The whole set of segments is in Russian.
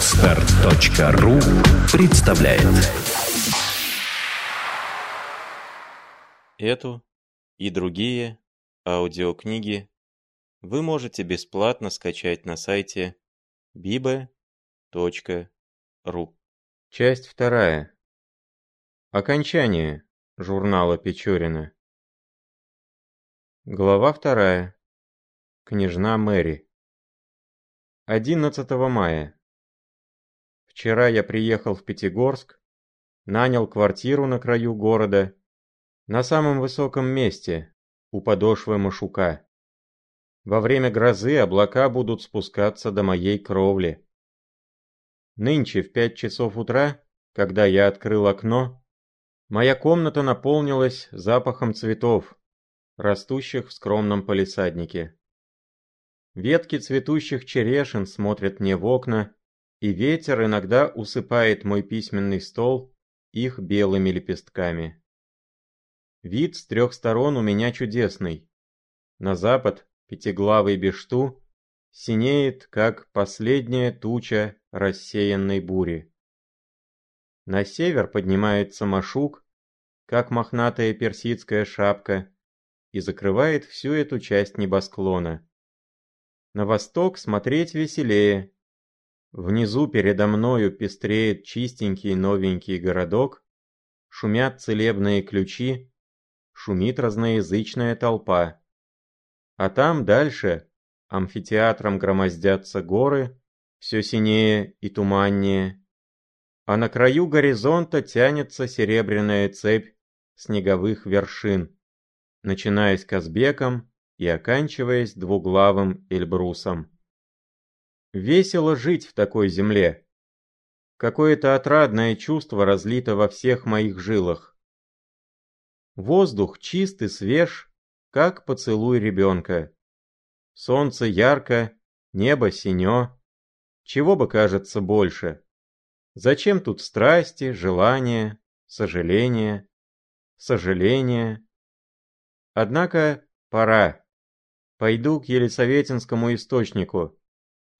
Отстар.ру представляет Эту и другие аудиокниги вы можете бесплатно скачать на сайте bibe.ru. Часть вторая. Окончание журнала Печорина. Глава вторая. Княжна Мэри. 11 мая. Вчера я приехал в Пятигорск, нанял квартиру на краю города, на самом высоком месте, у подошвы Машука. Во время грозы облака будут спускаться до моей кровли. Нынче в пять часов утра, когда я открыл окно, моя комната наполнилась запахом цветов, растущих в скромном палисаднике. Ветки цветущих черешин смотрят мне в окна, и ветер иногда усыпает мой письменный стол их белыми лепестками. Вид с трех сторон у меня чудесный. На запад пятиглавый Бешту синеет, как последняя туча рассеянной бури. На север поднимается Машук, как мохнатая персидская шапка, и закрывает всю эту часть небосклона. На восток смотреть веселее. Внизу передо мною пестреет чистенький новенький городок, шумят целебные ключи, шумит разноязычная толпа. А там дальше амфитеатром громоздятся горы, все синее и туманнее, а на краю горизонта тянется серебряная цепь снеговых вершин, начиная с Казбеком и оканчиваясь двуглавым Эльбрусом. Весело жить в такой земле. Какое-то отрадное чувство разлито во всех моих жилах. Воздух чист и свеж, как поцелуй ребенка. Солнце ярко, небо синё. Чего бы кажется больше? Зачем тут страсти, желания, сожаления, сожаления? Однако пора. Пойду к Елисаветинскому источнику.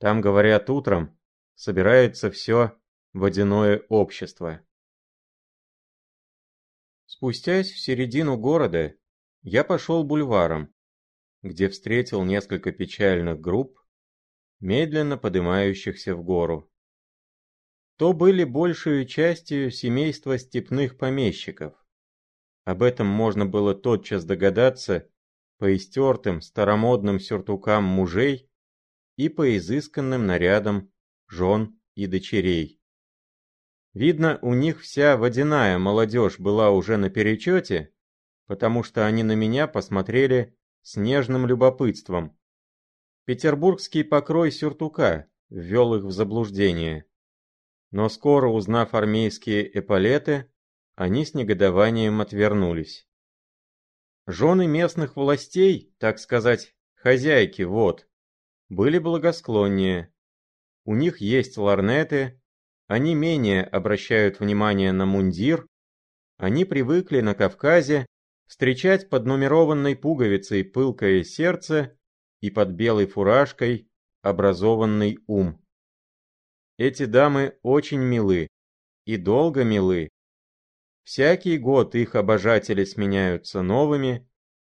Там, говорят, утром собирается все водяное общество. Спустясь в середину города, я пошел бульваром, где встретил несколько печальных групп, медленно поднимающихся в гору. То были большую частью семейства степных помещиков. Об этом можно было тотчас догадаться по истертым старомодным сюртукам мужей и по изысканным нарядам жен и дочерей. Видно, у них вся водяная молодежь была уже на перечете, потому что они на меня посмотрели с нежным любопытством. Петербургский покрой сюртука ввел их в заблуждение. Но скоро узнав армейские эполеты, они с негодованием отвернулись. Жены местных властей, так сказать, хозяйки, вот, были благосклоннее. У них есть ларнеты, они менее обращают внимание на мундир, они привыкли на Кавказе встречать под нумерованной пуговицей пылкое сердце и под белой фуражкой образованный ум. Эти дамы очень милы и долго милы, Всякий год их обожатели сменяются новыми,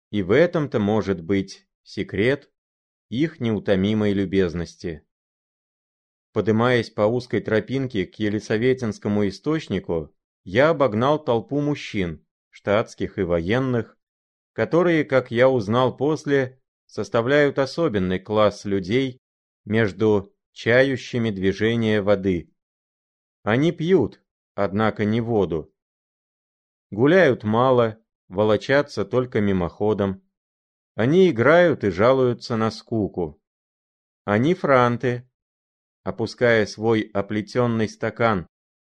и в этом-то может быть секрет их неутомимой любезности. Подымаясь по узкой тропинке к Елисаветинскому источнику, я обогнал толпу мужчин, штатских и военных, которые, как я узнал после, составляют особенный класс людей между чающими движения воды. Они пьют, однако не воду, Гуляют мало, волочатся только мимоходом. Они играют и жалуются на скуку. Они франты. Опуская свой оплетенный стакан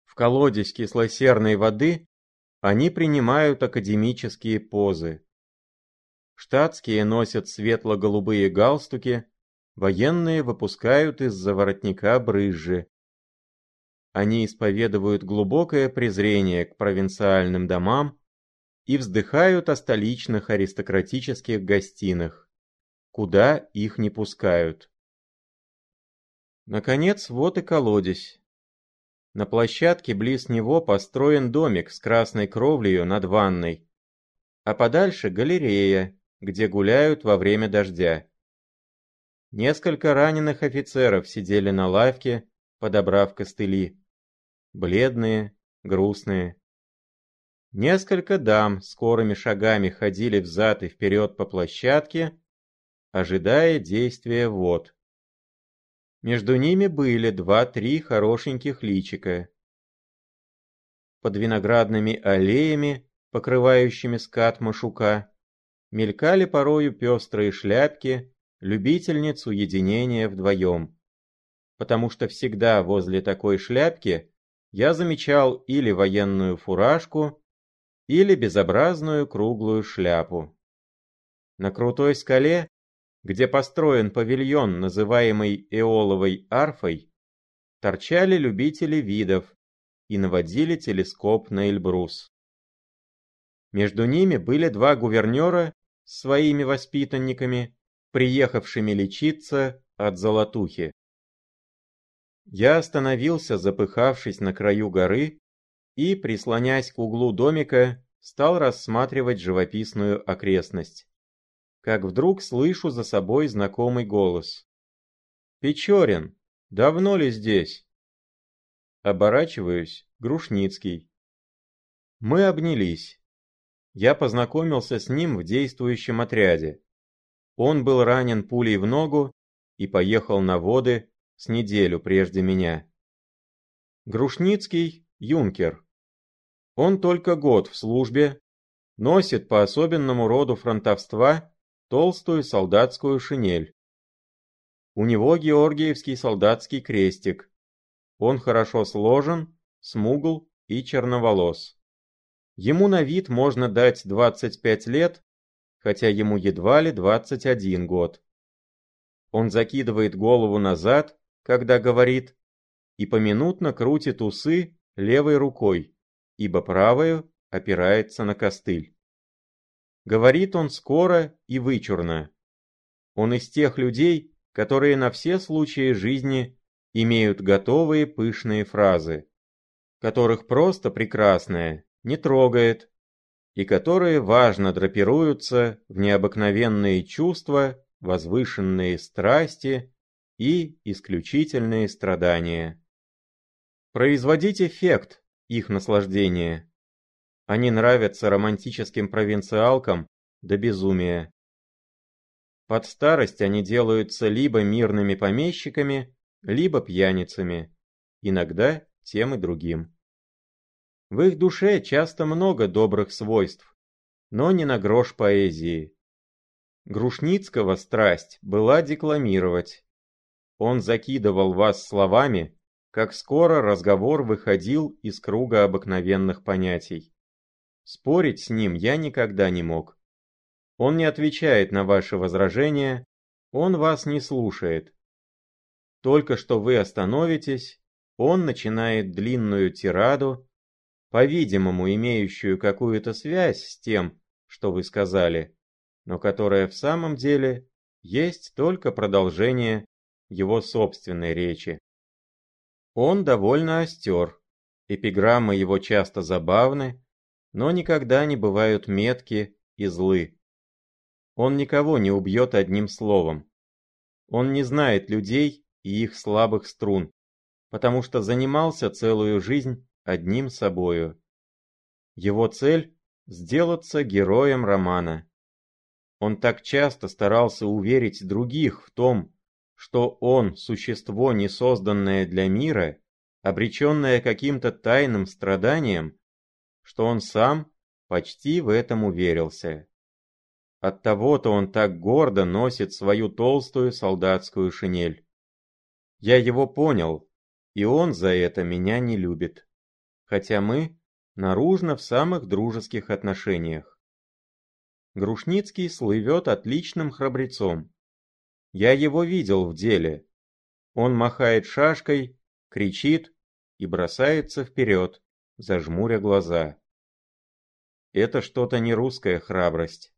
в колодец кислосерной воды, они принимают академические позы. Штатские носят светло-голубые галстуки, военные выпускают из-за воротника брызжи. Они исповедуют глубокое презрение к провинциальным домам и вздыхают о столичных аристократических гостинах, куда их не пускают. Наконец, вот и колодец. На площадке близ него построен домик с красной кровлею над ванной, а подальше галерея, где гуляют во время дождя. Несколько раненых офицеров сидели на лавке, подобрав костыли. Бледные, грустные. Несколько дам скорыми шагами ходили взад и вперед по площадке, ожидая действия вод. Между ними были два-три хорошеньких личика. Под виноградными аллеями, покрывающими скат Машука, мелькали порою пестрые шляпки любительниц уединения вдвоем. Потому что всегда возле такой шляпки я замечал или военную фуражку, или безобразную круглую шляпу. На крутой скале, где построен павильон, называемый Эоловой арфой, торчали любители видов и наводили телескоп на Эльбрус. Между ними были два гувернера с своими воспитанниками, приехавшими лечиться от золотухи. Я остановился, запыхавшись на краю горы, и, прислонясь к углу домика, стал рассматривать живописную окрестность. Как вдруг слышу за собой знакомый голос. «Печорин, давно ли здесь?» Оборачиваюсь, Грушницкий. Мы обнялись. Я познакомился с ним в действующем отряде. Он был ранен пулей в ногу и поехал на воды с неделю прежде меня. Грушницкий – юнкер. Он только год в службе, носит по особенному роду фронтовства толстую солдатскую шинель. У него георгиевский солдатский крестик. Он хорошо сложен, смугл и черноволос. Ему на вид можно дать 25 лет, хотя ему едва ли 21 год. Он закидывает голову назад, когда говорит, и поминутно крутит усы левой рукой, ибо правою опирается на костыль. Говорит он скоро и вычурно. Он из тех людей, которые на все случаи жизни имеют готовые пышные фразы, которых просто прекрасное не трогает, и которые важно драпируются в необыкновенные чувства, возвышенные страсти и исключительные страдания. Производить эффект их наслаждения. Они нравятся романтическим провинциалкам до безумия. Под старость они делаются либо мирными помещиками, либо пьяницами, иногда тем и другим. В их душе часто много добрых свойств, но не на грош поэзии. Грушницкого страсть была декламировать. Он закидывал вас словами, как скоро разговор выходил из круга обыкновенных понятий. Спорить с ним я никогда не мог. Он не отвечает на ваши возражения, он вас не слушает. Только что вы остановитесь, он начинает длинную тираду, по-видимому, имеющую какую-то связь с тем, что вы сказали, но которая в самом деле есть только продолжение его собственной речи. Он довольно остер, эпиграммы его часто забавны, но никогда не бывают метки и злы. Он никого не убьет одним словом. Он не знает людей и их слабых струн, потому что занимался целую жизнь одним собою. Его цель – сделаться героем романа. Он так часто старался уверить других в том, что он – существо, не созданное для мира, обреченное каким-то тайным страданием, что он сам почти в этом уверился. Оттого-то он так гордо носит свою толстую солдатскую шинель. Я его понял, и он за это меня не любит хотя мы наружно в самых дружеских отношениях. Грушницкий слывет отличным храбрецом. Я его видел в деле. Он махает шашкой, кричит и бросается вперед, зажмуря глаза. Это что-то не русская храбрость.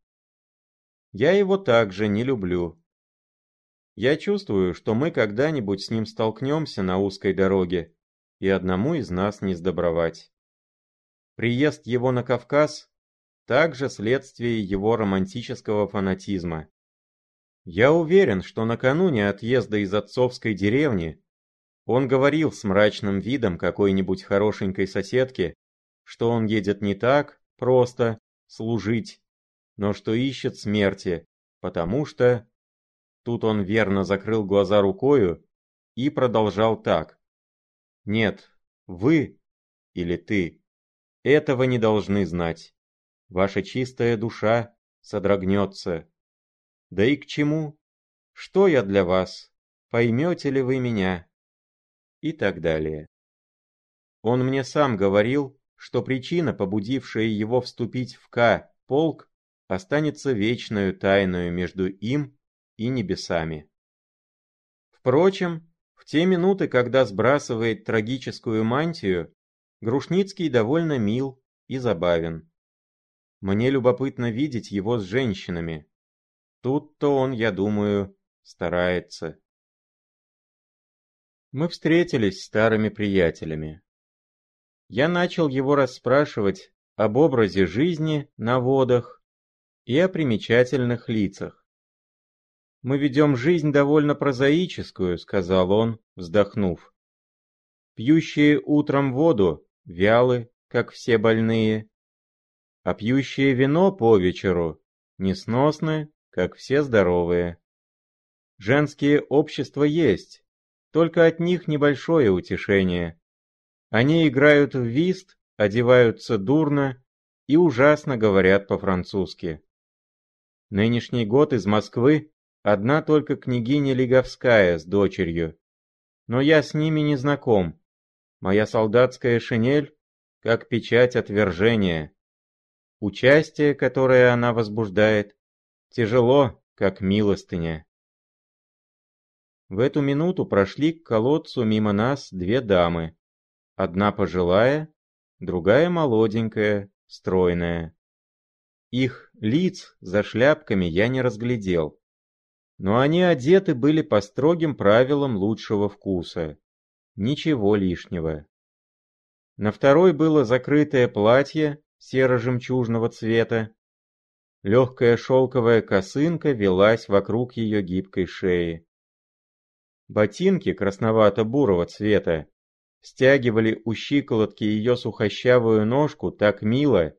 Я его также не люблю. Я чувствую, что мы когда-нибудь с ним столкнемся на узкой дороге, и одному из нас не сдобровать. Приезд его на Кавказ – также следствие его романтического фанатизма. Я уверен, что накануне отъезда из отцовской деревни он говорил с мрачным видом какой-нибудь хорошенькой соседки, что он едет не так просто служить, но что ищет смерти, потому что Тут он верно закрыл глаза рукою и продолжал так. «Нет, вы или ты этого не должны знать. Ваша чистая душа содрогнется. Да и к чему? Что я для вас? Поймете ли вы меня?» И так далее. Он мне сам говорил, что причина, побудившая его вступить в К полк, останется вечную тайною между им и небесами. Впрочем, в те минуты, когда сбрасывает трагическую мантию, Грушницкий довольно мил и забавен. Мне любопытно видеть его с женщинами. Тут-то он, я думаю, старается. Мы встретились старыми приятелями. Я начал его расспрашивать об образе жизни на водах и о примечательных лицах. «Мы ведем жизнь довольно прозаическую», — сказал он, вздохнув. «Пьющие утром воду вялы, как все больные, а пьющие вино по вечеру несносны, как все здоровые. Женские общества есть, только от них небольшое утешение. Они играют в вист, одеваются дурно и ужасно говорят по-французски. Нынешний год из Москвы Одна только княгиня Лиговская с дочерью. Но я с ними не знаком. Моя солдатская шинель, как печать отвержения. Участие, которое она возбуждает, тяжело, как милостыня. В эту минуту прошли к колодцу мимо нас две дамы. Одна пожилая, другая молоденькая, стройная. Их лиц за шляпками я не разглядел но они одеты были по строгим правилам лучшего вкуса. Ничего лишнего. На второй было закрытое платье серо-жемчужного цвета. Легкая шелковая косынка велась вокруг ее гибкой шеи. Ботинки красновато-бурого цвета стягивали у щиколотки ее сухощавую ножку так мило,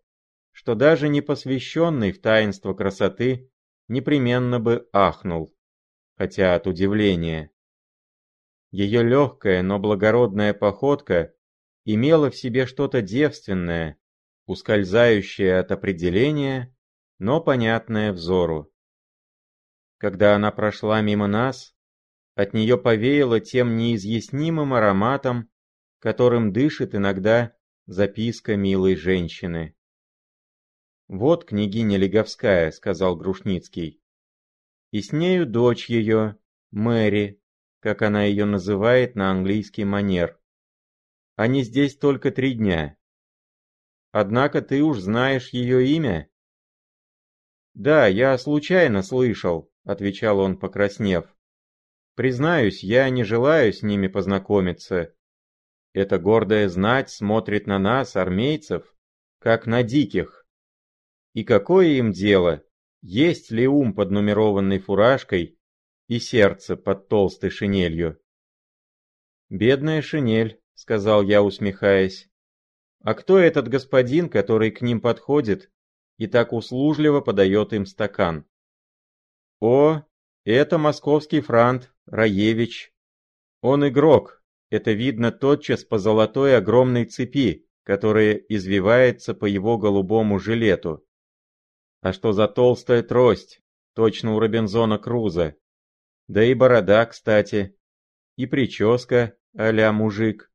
что даже непосвященный в таинство красоты непременно бы ахнул, хотя от удивления. Ее легкая, но благородная походка имела в себе что-то девственное, ускользающее от определения, но понятное взору. Когда она прошла мимо нас, от нее повеяло тем неизъяснимым ароматом, которым дышит иногда записка милой женщины. «Вот княгиня Леговская», — сказал Грушницкий. «И с нею дочь ее, Мэри, как она ее называет на английский манер. Они здесь только три дня. Однако ты уж знаешь ее имя?» «Да, я случайно слышал», — отвечал он, покраснев. «Признаюсь, я не желаю с ними познакомиться. Эта гордая знать смотрит на нас, армейцев, как на диких. И какое им дело, есть ли ум под нумерованной фуражкой и сердце под толстой шинелью? «Бедная шинель», — сказал я, усмехаясь. «А кто этот господин, который к ним подходит и так услужливо подает им стакан?» «О, это московский франт, Раевич. Он игрок, это видно тотчас по золотой огромной цепи, которая извивается по его голубому жилету. А что за толстая трость, точно у Робинзона Круза. Да и борода, кстати. И прическа а мужик.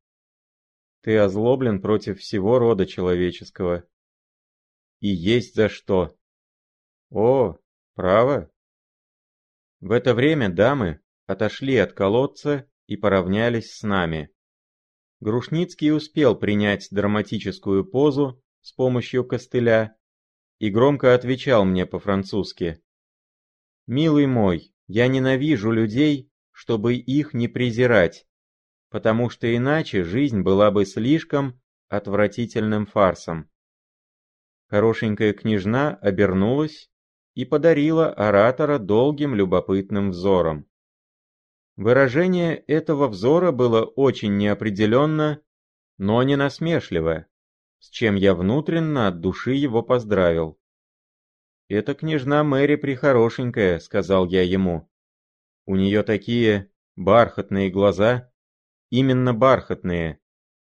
Ты озлоблен против всего рода человеческого. И есть за что. О, право. В это время дамы отошли от колодца и поравнялись с нами. Грушницкий успел принять драматическую позу с помощью костыля и громко отвечал мне по-французски. «Милый мой, Я ненавижу людей, чтобы их не презирать, потому что иначе жизнь была бы слишком отвратительным фарсом. Хорошенькая княжна обернулась и подарила оратора долгим любопытным взором. Выражение этого взора было очень неопределенно, но не насмешливо, с чем я внутренно от души его поздравил. «Это княжна Мэри прихорошенькая», — сказал я ему. «У нее такие бархатные глаза, именно бархатные.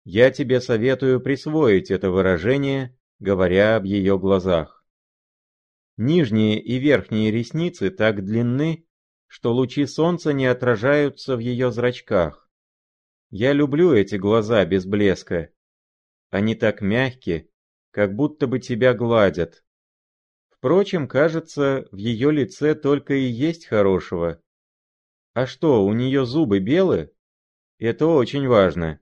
Я тебе советую присвоить это выражение, говоря об ее глазах. Нижние и верхние ресницы так длинны, что лучи солнца не отражаются в ее зрачках. Я люблю эти глаза без блеска. Они так мягкие, как будто бы тебя гладят. Впрочем, кажется, в ее лице только и есть хорошего. А что, у нее зубы белые? Это очень важно.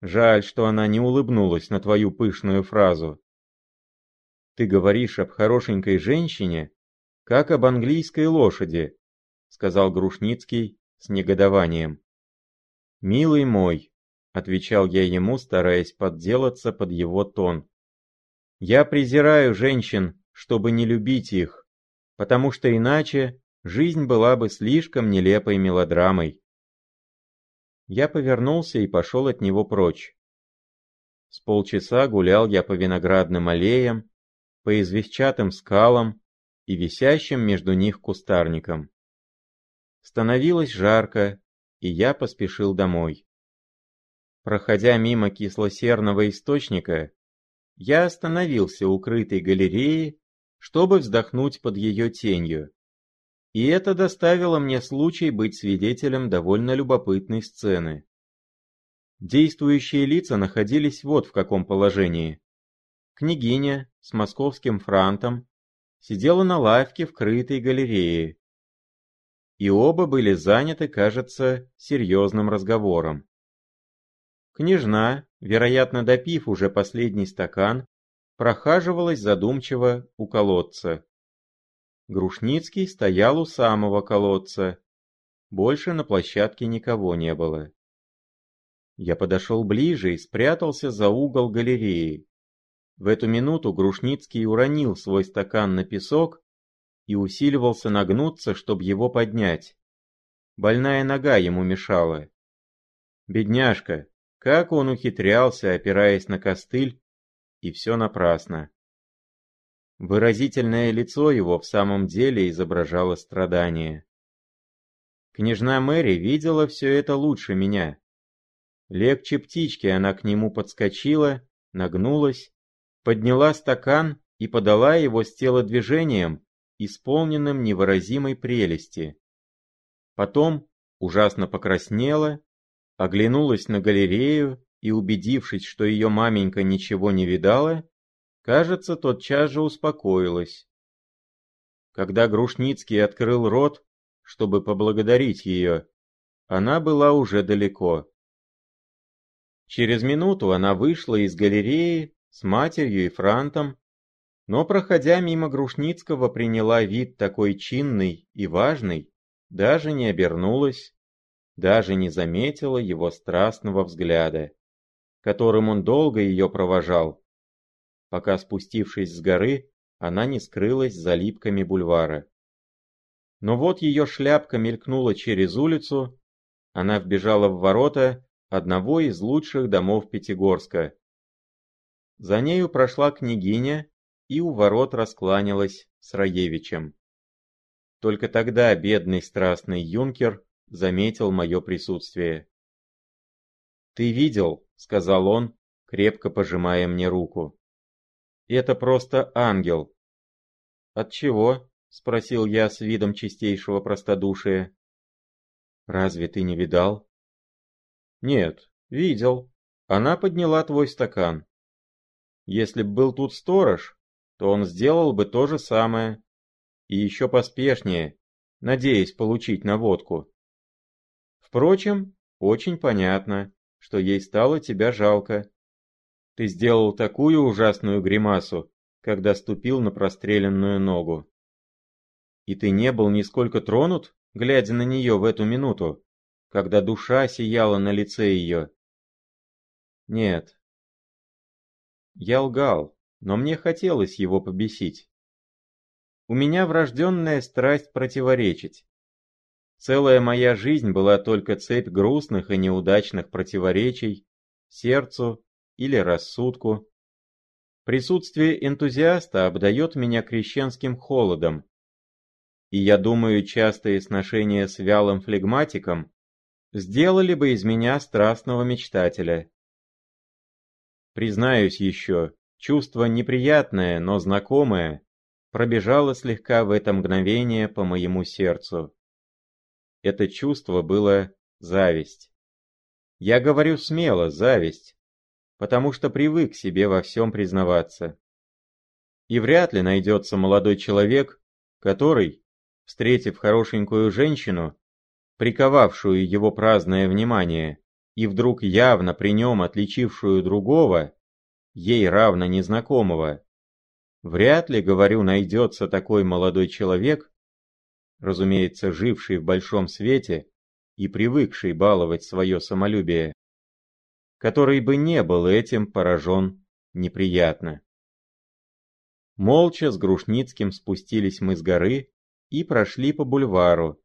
Жаль, что она не улыбнулась на твою пышную фразу. Ты говоришь об хорошенькой женщине, как об английской лошади, сказал Грушницкий с негодованием. «Милый мой», — отвечал я ему, стараясь подделаться под его тон. «Я презираю женщин, чтобы не любить их, потому что иначе жизнь была бы слишком нелепой мелодрамой». Я повернулся и пошел от него прочь. С полчаса гулял я по виноградным аллеям, по известчатым скалам и висящим между них кустарникам. Становилось жарко, и я поспешил домой. Проходя мимо кислосерного источника, я остановился у крытой галереи, чтобы вздохнуть под ее тенью. И это доставило мне случай быть свидетелем довольно любопытной сцены. Действующие лица находились вот в каком положении. Княгиня с московским франтом сидела на лавке в крытой галерее, и оба были заняты, кажется, серьезным разговором. Княжна, вероятно допив уже последний стакан, прохаживалась задумчиво у колодца. Грушницкий стоял у самого колодца. Больше на площадке никого не было. Я подошел ближе и спрятался за угол галереи. В эту минуту Грушницкий уронил свой стакан на песок и усиливался нагнуться, чтобы его поднять. Больная нога ему мешала. Бедняжка, как он ухитрялся, опираясь на костыль, и все напрасно. Выразительное лицо его в самом деле изображало страдание. Княжна Мэри видела все это лучше меня. Легче птички она к нему подскочила, нагнулась, подняла стакан и подала его с телодвижением, исполненным невыразимой прелести. Потом ужасно покраснела, оглянулась на галерею и, убедившись, что ее маменька ничего не видала, кажется, тотчас же успокоилась. Когда Грушницкий открыл рот, чтобы поблагодарить ее, она была уже далеко. Через минуту она вышла из галереи с матерью и франтом но, проходя мимо Грушницкого, приняла вид такой чинный и важный, даже не обернулась, даже не заметила его страстного взгляда, которым он долго ее провожал, пока, спустившись с горы, она не скрылась за липками бульвара. Но вот ее шляпка мелькнула через улицу, она вбежала в ворота одного из лучших домов Пятигорска. За нею прошла княгиня и у ворот раскланялась с Раевичем. Только тогда бедный страстный юнкер заметил мое присутствие. «Ты видел?» — сказал он, крепко пожимая мне руку. «Это просто ангел». «От чего?» — спросил я с видом чистейшего простодушия. «Разве ты не видал?» «Нет, видел. Она подняла твой стакан. Если б был тут сторож, то он сделал бы то же самое. И еще поспешнее, надеясь получить наводку. Впрочем, очень понятно, что ей стало тебя жалко. Ты сделал такую ужасную гримасу, когда ступил на простреленную ногу. И ты не был нисколько тронут? глядя на нее в эту минуту, когда душа сияла на лице ее? Нет. Я лгал, но мне хотелось его побесить. У меня врожденная страсть противоречить. Целая моя жизнь была только цепь грустных и неудачных противоречий сердцу или рассудку. Присутствие энтузиаста обдает меня крещенским холодом. И я думаю, частые сношения с вялым флегматиком сделали бы из меня страстного мечтателя. Признаюсь еще, чувство неприятное, но знакомое, пробежало слегка в это мгновение по моему сердцу. Это чувство было зависть. Я говорю смело, зависть, потому что привык себе во всем признаваться. И вряд ли найдется молодой человек, который, встретив хорошенькую женщину, приковавшую его праздное внимание, и вдруг явно при нем отличившую другого, ей равно незнакомого, вряд ли, говорю, найдется такой молодой человек, разумеется, живший в большом свете и привыкший баловать свое самолюбие, который бы не был этим поражен неприятно. Молча с Грушницким спустились мы с горы и прошли по бульвару.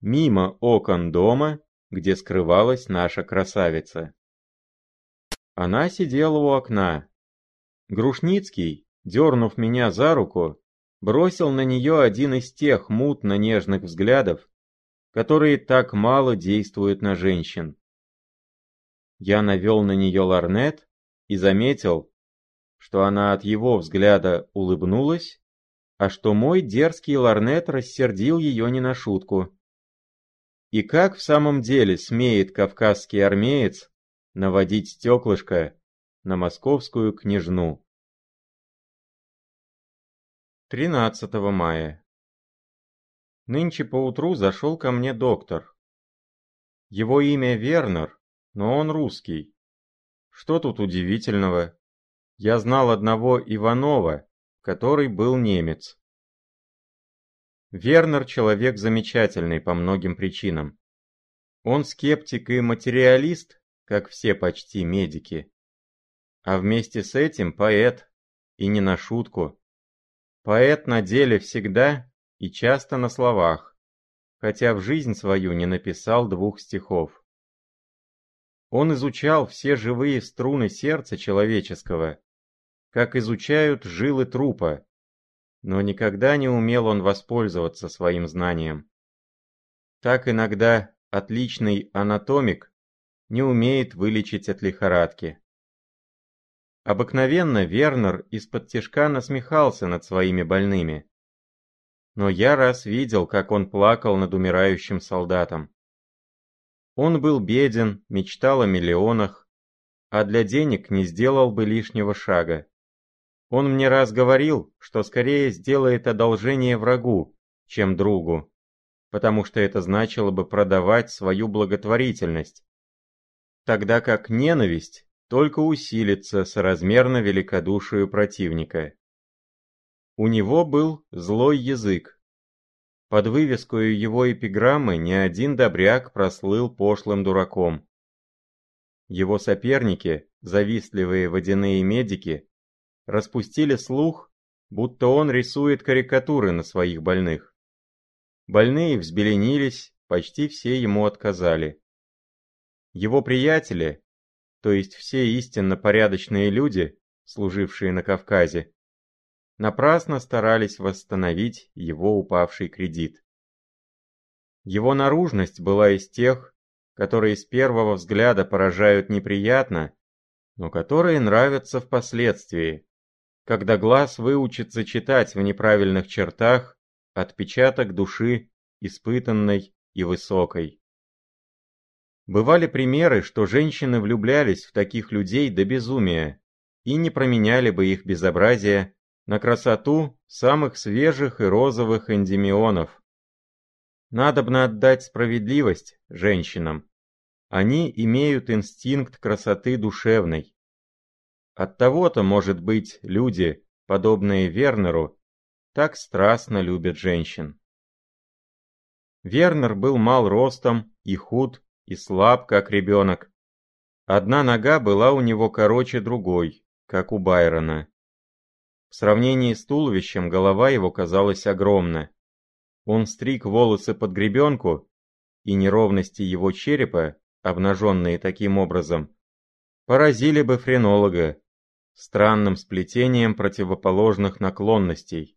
Мимо окон дома, где скрывалась наша красавица. Она сидела у окна. Грушницкий, дернув меня за руку, бросил на нее один из тех мутно-нежных взглядов, которые так мало действуют на женщин. Я навел на нее ларнет и заметил, что она от его взгляда улыбнулась, а что мой дерзкий ларнет рассердил ее не на шутку. И как в самом деле смеет кавказский армеец наводить стеклышко на московскую княжну? 13 мая. Нынче поутру зашел ко мне доктор. Его имя Вернер, но он русский. Что тут удивительного? Я знал одного Иванова, который был немец. Вернер человек замечательный по многим причинам. Он скептик и материалист, как все почти медики. А вместе с этим поэт, и не на шутку. Поэт на деле всегда и часто на словах, хотя в жизнь свою не написал двух стихов. Он изучал все живые струны сердца человеческого, как изучают жилы трупа, но никогда не умел он воспользоваться своим знанием. Так иногда отличный анатомик не умеет вылечить от лихорадки. Обыкновенно Вернер из-под тишка насмехался над своими больными. Но я раз видел, как он плакал над умирающим солдатом. Он был беден, мечтал о миллионах, а для денег не сделал бы лишнего шага. Он мне раз говорил, что скорее сделает одолжение врагу, чем другу, потому что это значило бы продавать свою благотворительность, тогда как ненависть только усилится соразмерно великодушию противника. У него был злой язык. Под вывеской его эпиграммы ни один добряк прослыл пошлым дураком. Его соперники, завистливые водяные медики, распустили слух, будто он рисует карикатуры на своих больных. Больные взбеленились, почти все ему отказали. Его приятели, то есть все истинно порядочные люди, служившие на Кавказе, напрасно старались восстановить его упавший кредит. Его наружность была из тех, которые с первого взгляда поражают неприятно, но которые нравятся впоследствии, когда глаз выучится читать в неправильных чертах отпечаток души испытанной и высокой. Бывали примеры, что женщины влюблялись в таких людей до безумия и не променяли бы их безобразие на красоту самых свежих и розовых эндемионов. Надобно отдать справедливость женщинам. Они имеют инстинкт красоты душевной. Оттого-то, может быть, люди, подобные Вернеру, так страстно любят женщин. Вернер был мал ростом и худ, и слаб, как ребенок. Одна нога была у него короче другой, как у Байрона. В сравнении с туловищем голова его казалась огромна. Он стриг волосы под гребенку, и неровности его черепа, обнаженные таким образом, поразили бы френолога странным сплетением противоположных наклонностей.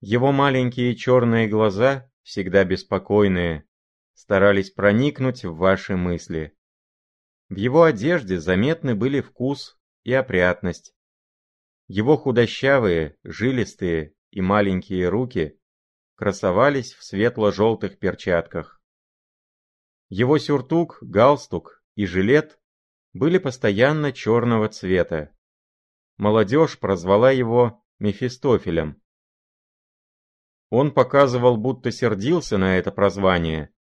Его маленькие черные глаза, всегда беспокойные, старались проникнуть в ваши мысли. В его одежде заметны были вкус и опрятность. Его худощавые, жилистые и маленькие руки красовались в светло-желтых перчатках. Его сюртук, галстук и жилет были постоянно черного цвета. Молодежь прозвала его Мефистофелем. Он показывал, будто сердился на это прозвание,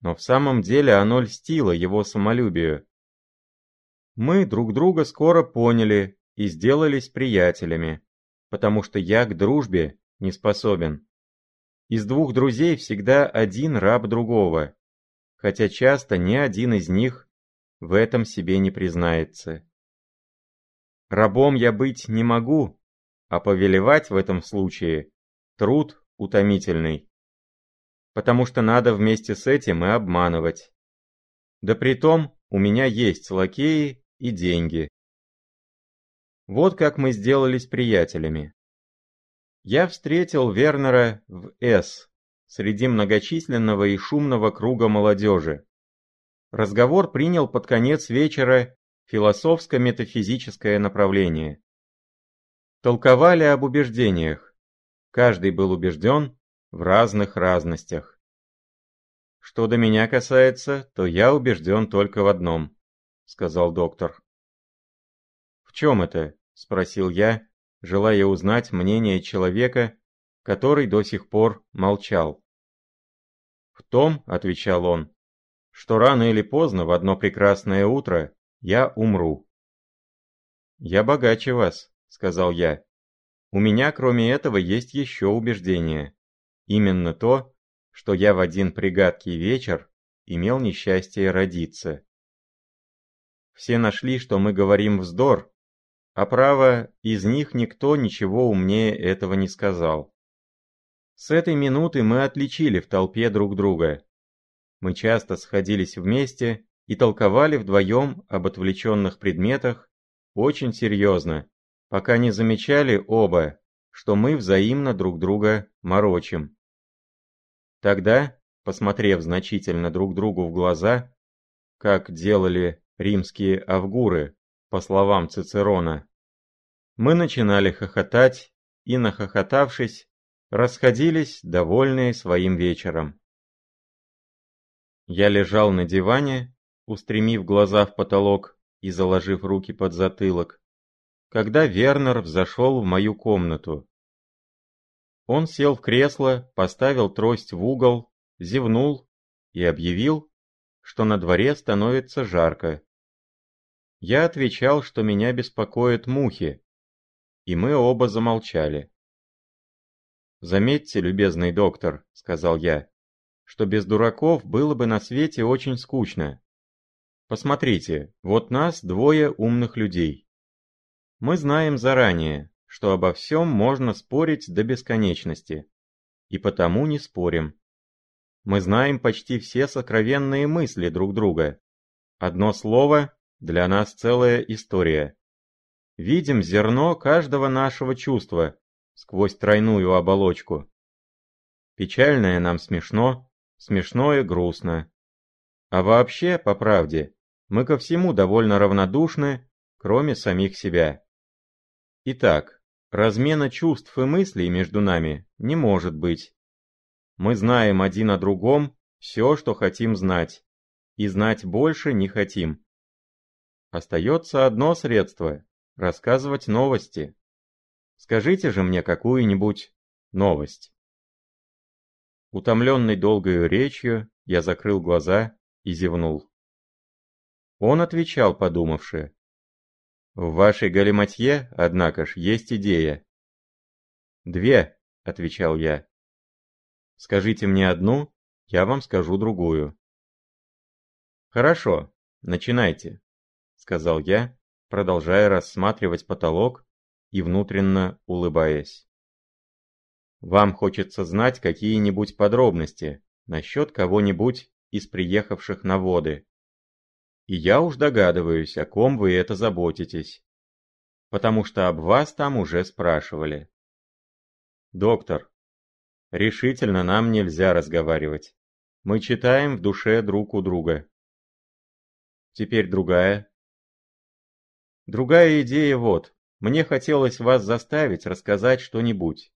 но в самом деле оно льстило его самолюбию. Мы друг друга скоро поняли и сделались приятелями, потому что я к дружбе не способен. Из двух друзей всегда один раб другого, хотя часто ни один из них в этом себе не признается. Рабом я быть не могу, а повелевать в этом случае труд утомительный потому что надо вместе с этим и обманывать. Да притом, у меня есть лакеи и деньги. Вот как мы сделались приятелями. Я встретил Вернера в С, среди многочисленного и шумного круга молодежи. Разговор принял под конец вечера философско-метафизическое направление. Толковали об убеждениях. Каждый был убежден, в разных разностях. Что до меня касается, то я убежден только в одном, сказал доктор. В чем это? спросил я, желая узнать мнение человека, который до сих пор молчал. В том, отвечал он, что рано или поздно в одно прекрасное утро я умру. «Я богаче вас», — сказал я. «У меня, кроме этого, есть еще убеждение. Именно то, что я в один пригадкий вечер имел несчастье родиться. Все нашли, что мы говорим вздор, а право, из них никто ничего умнее этого не сказал. С этой минуты мы отличили в толпе друг друга. Мы часто сходились вместе и толковали вдвоем об отвлеченных предметах очень серьезно, пока не замечали оба, что мы взаимно друг друга морочим. Тогда, посмотрев значительно друг другу в глаза, как делали римские авгуры, по словам Цицерона, мы начинали хохотать и, нахохотавшись, расходились, довольные своим вечером. Я лежал на диване, устремив глаза в потолок и заложив руки под затылок, когда Вернер взошел в мою комнату. Он сел в кресло, поставил трость в угол, зевнул и объявил, что на дворе становится жарко. Я отвечал, что меня беспокоят мухи, и мы оба замолчали. «Заметьте, любезный доктор», — сказал я, — «что без дураков было бы на свете очень скучно. Посмотрите, вот нас двое умных людей. Мы знаем заранее, что обо всем можно спорить до бесконечности. И потому не спорим. Мы знаем почти все сокровенные мысли друг друга. Одно слово – для нас целая история. Видим зерно каждого нашего чувства сквозь тройную оболочку. Печальное нам смешно, смешное грустно. А вообще, по правде, мы ко всему довольно равнодушны, кроме самих себя. Итак, Размена чувств и мыслей между нами не может быть. Мы знаем один о другом все, что хотим знать, и знать больше не хотим. Остается одно средство – рассказывать новости. Скажите же мне какую-нибудь новость. Утомленный долгою речью, я закрыл глаза и зевнул. Он отвечал, подумавши. В вашей галиматье, однако ж, есть идея. Две, отвечал я. Скажите мне одну, я вам скажу другую. Хорошо, начинайте, сказал я, продолжая рассматривать потолок и внутренно улыбаясь. Вам хочется знать какие-нибудь подробности насчет кого-нибудь из приехавших на воды. И я уж догадываюсь, о ком вы это заботитесь. Потому что об вас там уже спрашивали. Доктор, решительно нам нельзя разговаривать. Мы читаем в душе друг у друга. Теперь другая. Другая идея вот. Мне хотелось вас заставить рассказать что-нибудь.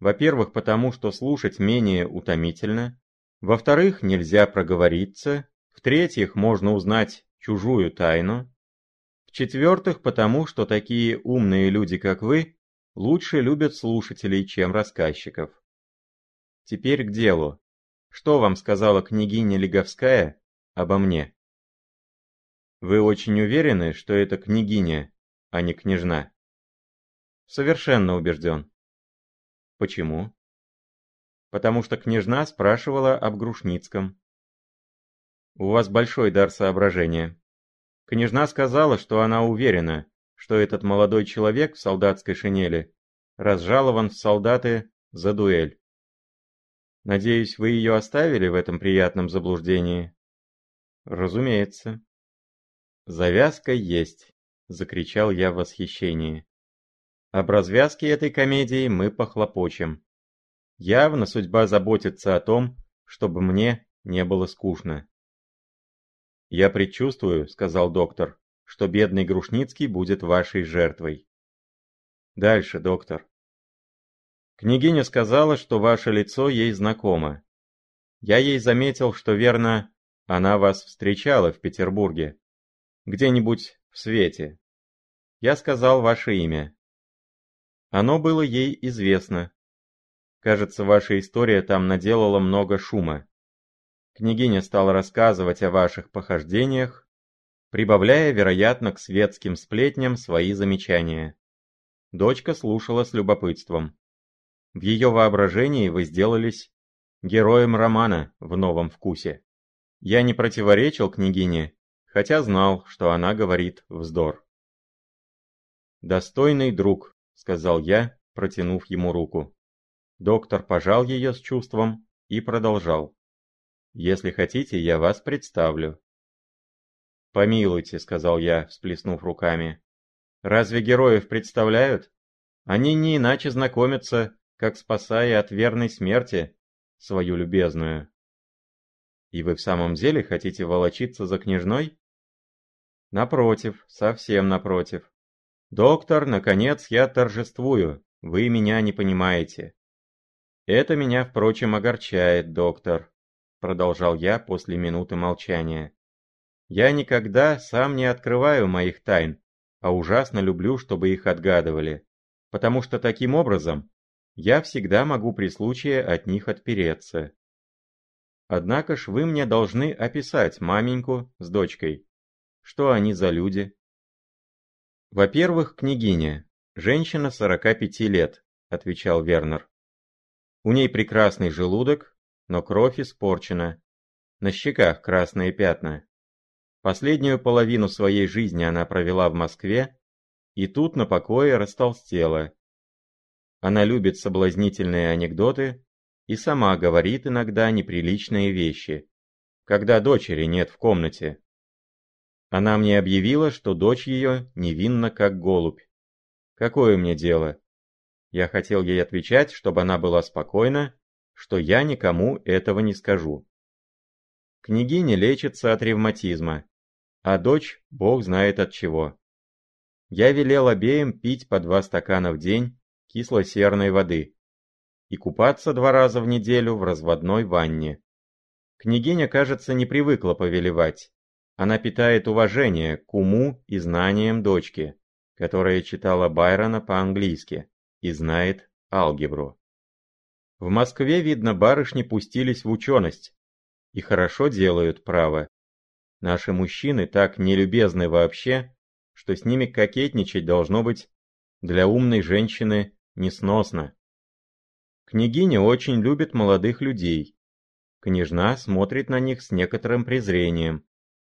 Во-первых, потому что слушать менее утомительно. Во-вторых, нельзя проговориться. В-третьих, можно узнать чужую тайну. В-четвертых, потому что такие умные люди, как вы, лучше любят слушателей, чем рассказчиков. Теперь к делу. Что вам сказала княгиня Леговская обо мне? Вы очень уверены, что это княгиня, а не княжна? Совершенно убежден. Почему? Потому что княжна спрашивала об Грушницком. У вас большой дар соображения. Княжна сказала, что она уверена, что этот молодой человек в солдатской шинели разжалован в солдаты за дуэль. Надеюсь, вы ее оставили в этом приятном заблуждении? Разумеется. Завязка есть, закричал я в восхищении. Об развязке этой комедии мы похлопочем. Явно судьба заботится о том, чтобы мне не было скучно. «Я предчувствую», — сказал доктор, — «что бедный Грушницкий будет вашей жертвой». «Дальше, доктор». Княгиня сказала, что ваше лицо ей знакомо. Я ей заметил, что верно, она вас встречала в Петербурге. Где-нибудь в свете. Я сказал ваше имя. Оно было ей известно. Кажется, ваша история там наделала много шума. Княгиня стала рассказывать о ваших похождениях, прибавляя, вероятно, к светским сплетням свои замечания. Дочка слушала с любопытством. В ее воображении вы сделались героем романа в новом вкусе. Я не противоречил княгине, хотя знал, что она говорит вздор. «Достойный друг», — сказал я, протянув ему руку. Доктор пожал ее с чувством и продолжал. «Если хотите, я вас представлю». «Помилуйте», — сказал я, всплеснув руками. «Разве героев представляют? Они не иначе знакомятся, как спасая от верной смерти свою любезную». «И вы в самом деле хотите волочиться за княжной?» «Напротив, совсем напротив. «Доктор, наконец я торжествую, вы меня не понимаете». «Это меня, впрочем, огорчает, доктор», — продолжал я после минуты молчания. «Я никогда сам не открываю моих тайн, а ужасно люблю, чтобы их отгадывали, потому что таким образом я всегда могу при случае от них отпереться. Однако ж вы мне должны описать маменьку с дочкой. Что они за люди, «Во-первых, княгиня, женщина 45 лет», — отвечал Вернер. «У ней прекрасный желудок, но кровь испорчена. На щеках красные пятна. Последнюю половину своей жизни она провела в Москве, и тут на покое растолстела. Она любит соблазнительные анекдоты и сама говорит иногда неприличные вещи, когда дочери нет в комнате. Она мне объявила, что дочь ее невинна как голубь. Какое мне дело? Я хотел ей отвечать, чтобы она была спокойна, что я никому этого не скажу. Княгиня лечится от ревматизма, а дочь бог знает от чего. Я велел обеим пить по два стакана в день кисло-серной воды и купаться два раза в неделю в разводной ванне. Княгиня, кажется, не привыкла повелевать, она питает уважение к уму и знаниям дочки, которая читала Байрона по-английски и знает алгебру. В Москве, видно, барышни пустились в ученость и хорошо делают право. Наши мужчины так нелюбезны вообще, что с ними кокетничать должно быть для умной женщины несносно. Княгиня очень любит молодых людей. Княжна смотрит на них с некоторым презрением.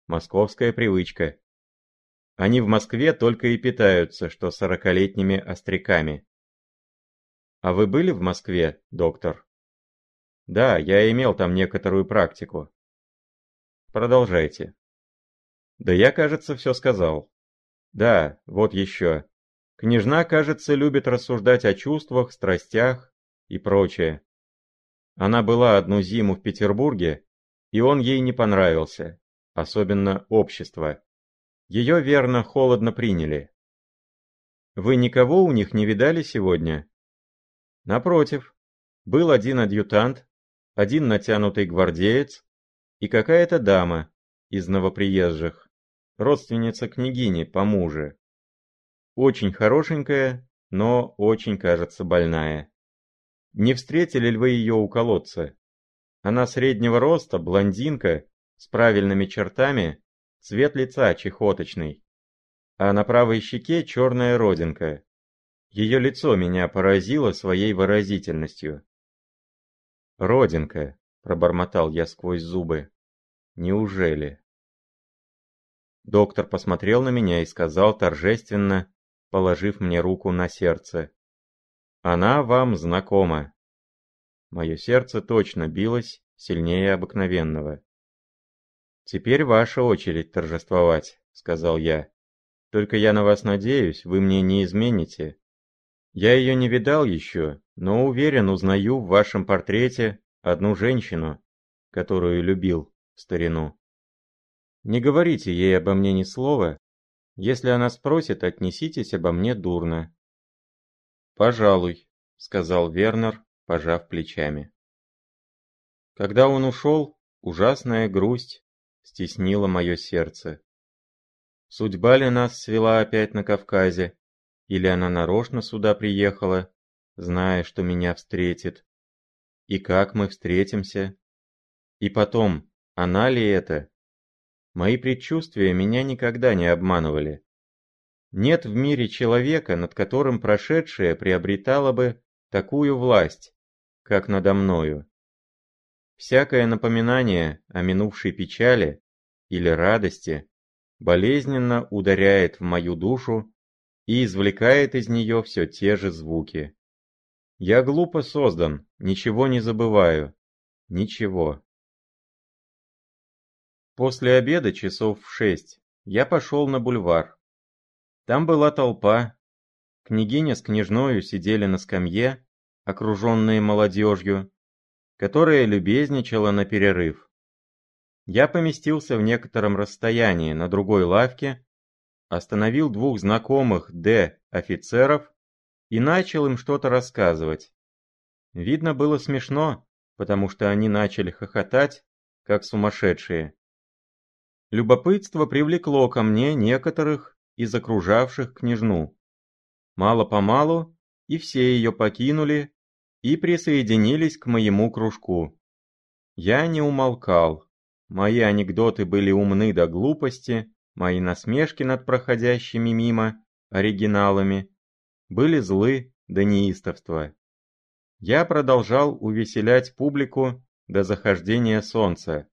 Московская привычка. Они в Москве только и питаются, что сорокалетними остряками. А вы были в Москве, доктор? Да, я имел там некоторую практику. Продолжайте. Да я, кажется, все сказал. Да, вот еще. Княжна, кажется, любит рассуждать о чувствах, страстях и прочее. Она была одну зиму в Петербурге, и он ей не понравился, особенно общество. Ее верно холодно приняли. Вы никого у них не видали сегодня? Напротив, был один адъютант, один натянутый гвардеец и какая-то дама из новоприезжих, родственница княгини по муже. Очень хорошенькая, но очень, кажется, больная. Не встретили ли вы ее у колодца? Она среднего роста, блондинка, с правильными чертами, цвет лица чехоточный. А на правой щеке черная родинка. Ее лицо меня поразило своей выразительностью. «Родинка», — пробормотал я сквозь зубы. «Неужели?» Доктор посмотрел на меня и сказал торжественно, положив мне руку на сердце. «Она вам знакома». Мое сердце точно билось сильнее обыкновенного. «Теперь ваша очередь торжествовать», — сказал я. «Только я на вас надеюсь, вы мне не измените. Я ее не видал еще, но уверен, узнаю в вашем портрете одну женщину, которую любил в старину. Не говорите ей обо мне ни слова. Если она спросит, отнеситесь обо мне дурно. «Пожалуй», — сказал Вернер, пожав плечами. Когда он ушел, ужасная грусть стеснила мое сердце. Судьба ли нас свела опять на Кавказе, или она нарочно сюда приехала, зная, что меня встретит? И как мы встретимся? И потом, она ли это, Мои предчувствия меня никогда не обманывали. Нет в мире человека, над которым прошедшее приобретало бы такую власть, как надо мною. Всякое напоминание о минувшей печали или радости болезненно ударяет в мою душу и извлекает из нее все те же звуки. Я глупо создан, ничего не забываю. Ничего. После обеда часов в шесть я пошел на бульвар. Там была толпа. Княгиня с княжною сидели на скамье, окруженные молодежью, которая любезничала на перерыв. Я поместился в некотором расстоянии на другой лавке, остановил двух знакомых Д офицеров и начал им что-то рассказывать. Видно было смешно, потому что они начали хохотать, как сумасшедшие. Любопытство привлекло ко мне некоторых из окружавших княжну. Мало-помалу и все ее покинули и присоединились к моему кружку. Я не умолкал. Мои анекдоты были умны до глупости, мои насмешки над проходящими мимо оригиналами были злы до неистовства. Я продолжал увеселять публику до захождения солнца,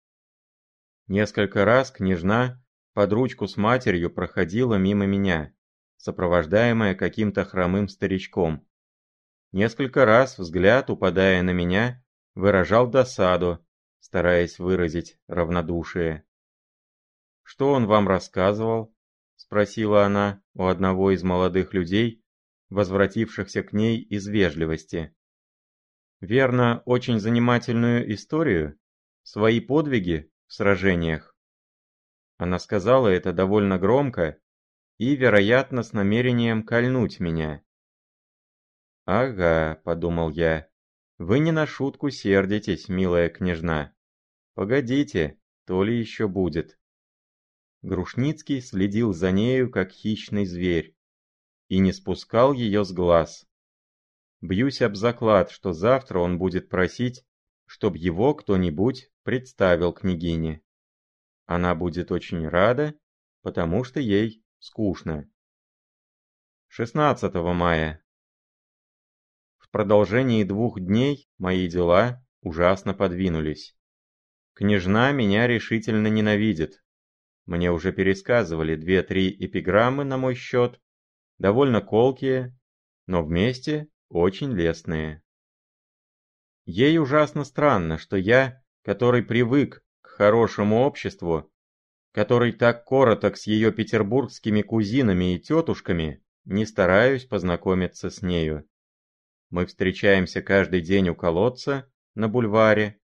Несколько раз княжна под ручку с матерью проходила мимо меня, сопровождаемая каким-то хромым старичком. Несколько раз взгляд, упадая на меня, выражал досаду, стараясь выразить равнодушие. «Что он вам рассказывал?» — спросила она у одного из молодых людей, возвратившихся к ней из вежливости. «Верно, очень занимательную историю? Свои подвиги в сражениях. Она сказала это довольно громко и, вероятно, с намерением кольнуть меня. «Ага», — подумал я, — «вы не на шутку сердитесь, милая княжна. Погодите, то ли еще будет». Грушницкий следил за нею, как хищный зверь, и не спускал ее с глаз. Бьюсь об заклад, что завтра он будет просить, чтоб его кто-нибудь представил княгине. Она будет очень рада, потому что ей скучно. 16 мая. Продолжении двух дней мои дела ужасно подвинулись. Княжна меня решительно ненавидит. Мне уже пересказывали две-три эпиграммы на мой счет, довольно колкие, но вместе очень лестные. Ей ужасно странно, что я, который привык к хорошему обществу, который так короток с ее петербургскими кузинами и тетушками, не стараюсь познакомиться с нею. Мы встречаемся каждый день у колодца, на бульваре.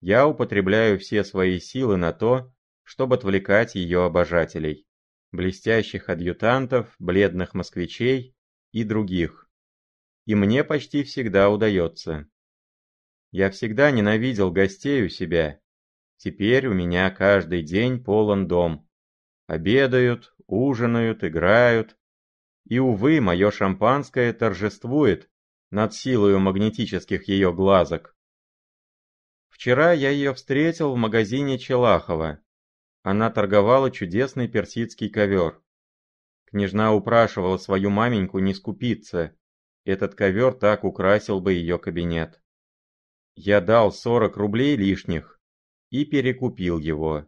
Я употребляю все свои силы на то, чтобы отвлекать ее обожателей, блестящих адъютантов, бледных москвичей и других. И мне почти всегда удается. Я всегда ненавидел гостей у себя. Теперь у меня каждый день полон дом. Обедают, ужинают, играют. И, увы, мое шампанское торжествует над силою магнетических ее глазок. Вчера я ее встретил в магазине Челахова. Она торговала чудесный персидский ковер. Княжна упрашивала свою маменьку не скупиться. Этот ковер так украсил бы ее кабинет. Я дал 40 рублей лишних и перекупил его.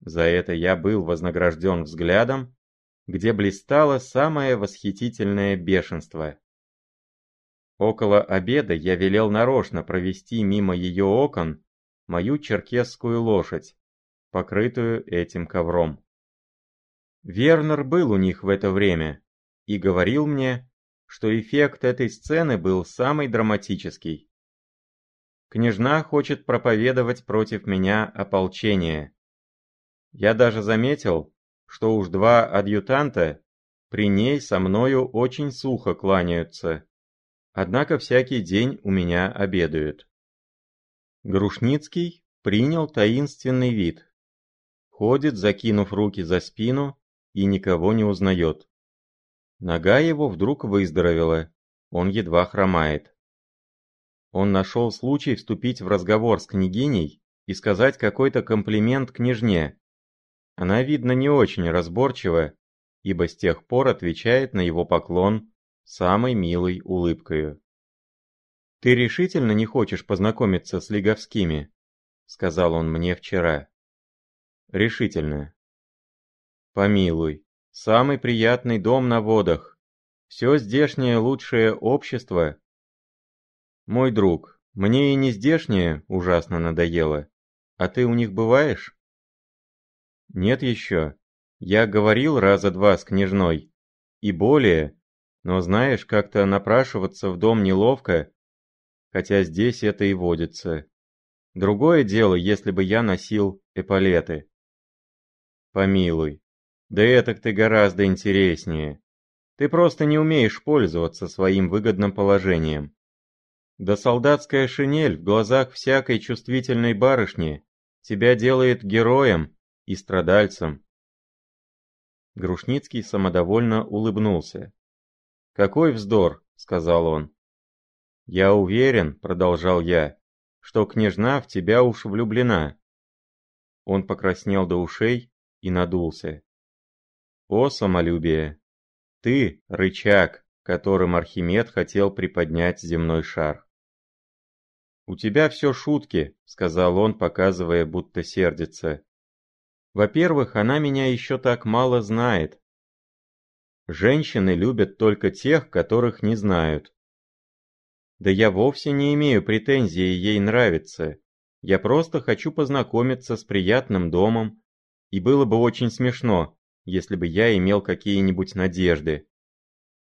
За это я был вознагражден взглядом, где блистало самое восхитительное бешенство. Около обеда я велел нарочно провести мимо ее окон мою черкесскую лошадь, покрытую этим ковром. Вернер был у них в это время и говорил мне, что эффект этой сцены был самый драматический. Княжна хочет проповедовать против меня ополчение. Я даже заметил, что уж два адъютанта при ней со мною очень сухо кланяются. Однако всякий день у меня обедают. Грушницкий принял таинственный вид. Ходит, закинув руки за спину, и никого не узнает. Нога его вдруг выздоровела, он едва хромает. Он нашел случай вступить в разговор с княгиней и сказать какой-то комплимент княжне. Она, видно, не очень разборчива, ибо с тех пор отвечает на его поклон самой милой улыбкою. «Ты решительно не хочешь познакомиться с Лиговскими?» — сказал он мне вчера. «Решительно». «Помилуй, самый приятный дом на водах. Все здешнее лучшее общество «Мой друг, мне и не здешнее ужасно надоело. А ты у них бываешь?» «Нет еще. Я говорил раза два с княжной. И более. Но знаешь, как-то напрашиваться в дом неловко, хотя здесь это и водится. Другое дело, если бы я носил эполеты. Помилуй. Да это ты гораздо интереснее. Ты просто не умеешь пользоваться своим выгодным положением. Да солдатская шинель в глазах всякой чувствительной барышни тебя делает героем и страдальцем. Грушницкий самодовольно улыбнулся. «Какой вздор!» — сказал он. «Я уверен», — продолжал я, — «что княжна в тебя уж влюблена». Он покраснел до ушей и надулся. «О, самолюбие! Ты — рычаг, которым Архимед хотел приподнять земной шар. «У тебя все шутки», — сказал он, показывая, будто сердится. «Во-первых, она меня еще так мало знает. Женщины любят только тех, которых не знают. Да я вовсе не имею претензии ей нравиться. Я просто хочу познакомиться с приятным домом, и было бы очень смешно, если бы я имел какие-нибудь надежды.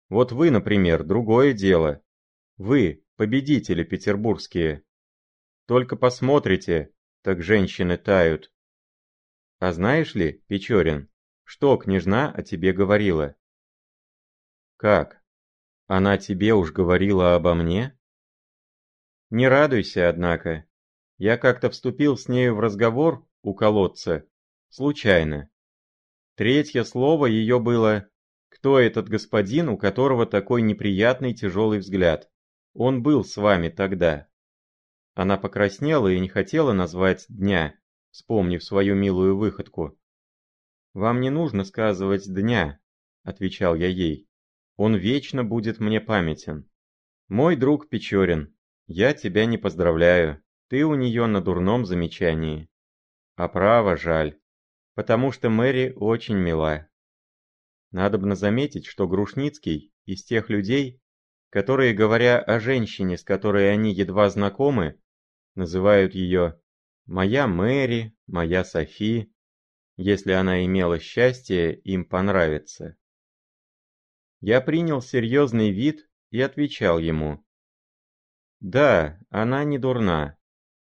Вот вы, например, другое дело. Вы, победители петербургские. Только посмотрите, так женщины тают. А знаешь ли, Печорин, что княжна о тебе говорила? Как? Она тебе уж говорила обо мне? Не радуйся, однако. Я как-то вступил с нею в разговор у колодца, случайно. Третье слово ее было «Кто этот господин, у которого такой неприятный тяжелый взгляд?» Он был с вами тогда. Она покраснела и не хотела назвать дня, вспомнив свою милую выходку. «Вам не нужно сказывать дня», — отвечал я ей. «Он вечно будет мне памятен. Мой друг Печорин, я тебя не поздравляю, ты у нее на дурном замечании. А право жаль, потому что Мэри очень мила. Надобно заметить, что Грушницкий из тех людей, которые, говоря о женщине, с которой они едва знакомы, называют ее «моя Мэри», «моя Софи», если она имела счастье им понравиться. Я принял серьезный вид и отвечал ему. «Да, она не дурна.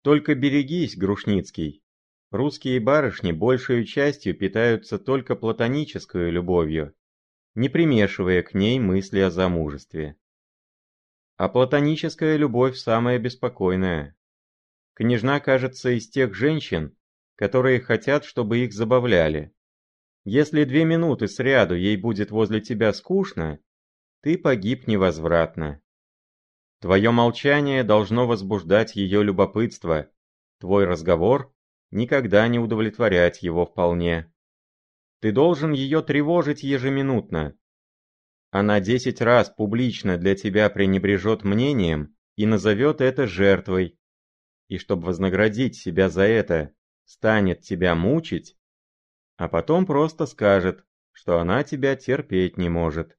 Только берегись, Грушницкий. Русские барышни большей частью питаются только платонической любовью, не примешивая к ней мысли о замужестве. А платоническая любовь самая беспокойная. Княжна, кажется, из тех женщин, которые хотят, чтобы их забавляли. Если две минуты сряду ей будет возле тебя скучно, ты погиб невозвратно. Твое молчание должно возбуждать ее любопытство, твой разговор никогда не удовлетворять его вполне. Ты должен ее тревожить ежеминутно. Она десять раз публично для тебя пренебрежет мнением и назовет это жертвой. И чтобы вознаградить себя за это, станет тебя мучить, а потом просто скажет, что она тебя терпеть не может.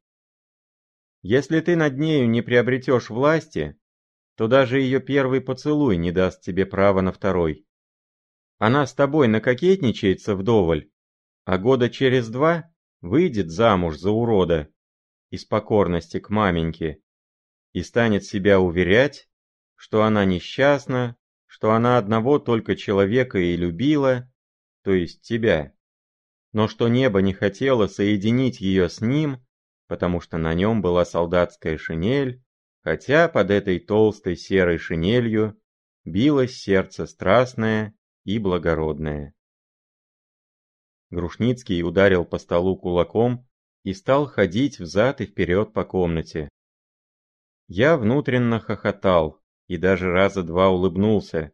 Если ты над нею не приобретешь власти, то даже ее первый поцелуй не даст тебе права на второй. Она с тобой накокетничается вдоволь, а года через два выйдет замуж за урода из покорности к маменьке и станет себя уверять, что она несчастна, что она одного только человека и любила, то есть тебя, но что небо не хотело соединить ее с ним, потому что на нем была солдатская шинель, хотя под этой толстой серой шинелью билось сердце страстное и благородное. Грушницкий ударил по столу кулаком и стал ходить взад и вперед по комнате. Я внутренно хохотал и даже раза два улыбнулся,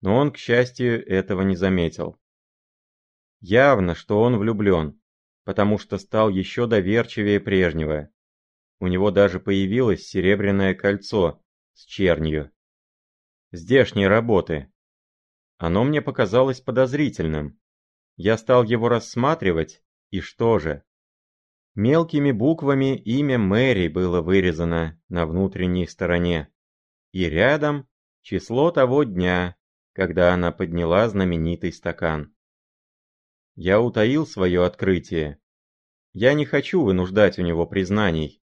но он, к счастью, этого не заметил. Явно, что он влюблен потому что стал еще доверчивее прежнего. У него даже появилось серебряное кольцо с чернью. Здешней работы. Оно мне показалось подозрительным. Я стал его рассматривать, и что же? Мелкими буквами имя Мэри было вырезано на внутренней стороне. И рядом число того дня, когда она подняла знаменитый стакан. Я утаил свое открытие. Я не хочу вынуждать у него признаний.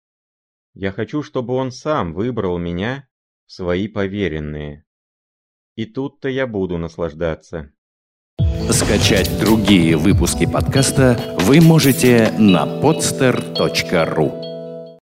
Я хочу, чтобы он сам выбрал меня в свои поверенные. И тут-то я буду наслаждаться. Скачать другие выпуски подкаста вы можете на podster.ru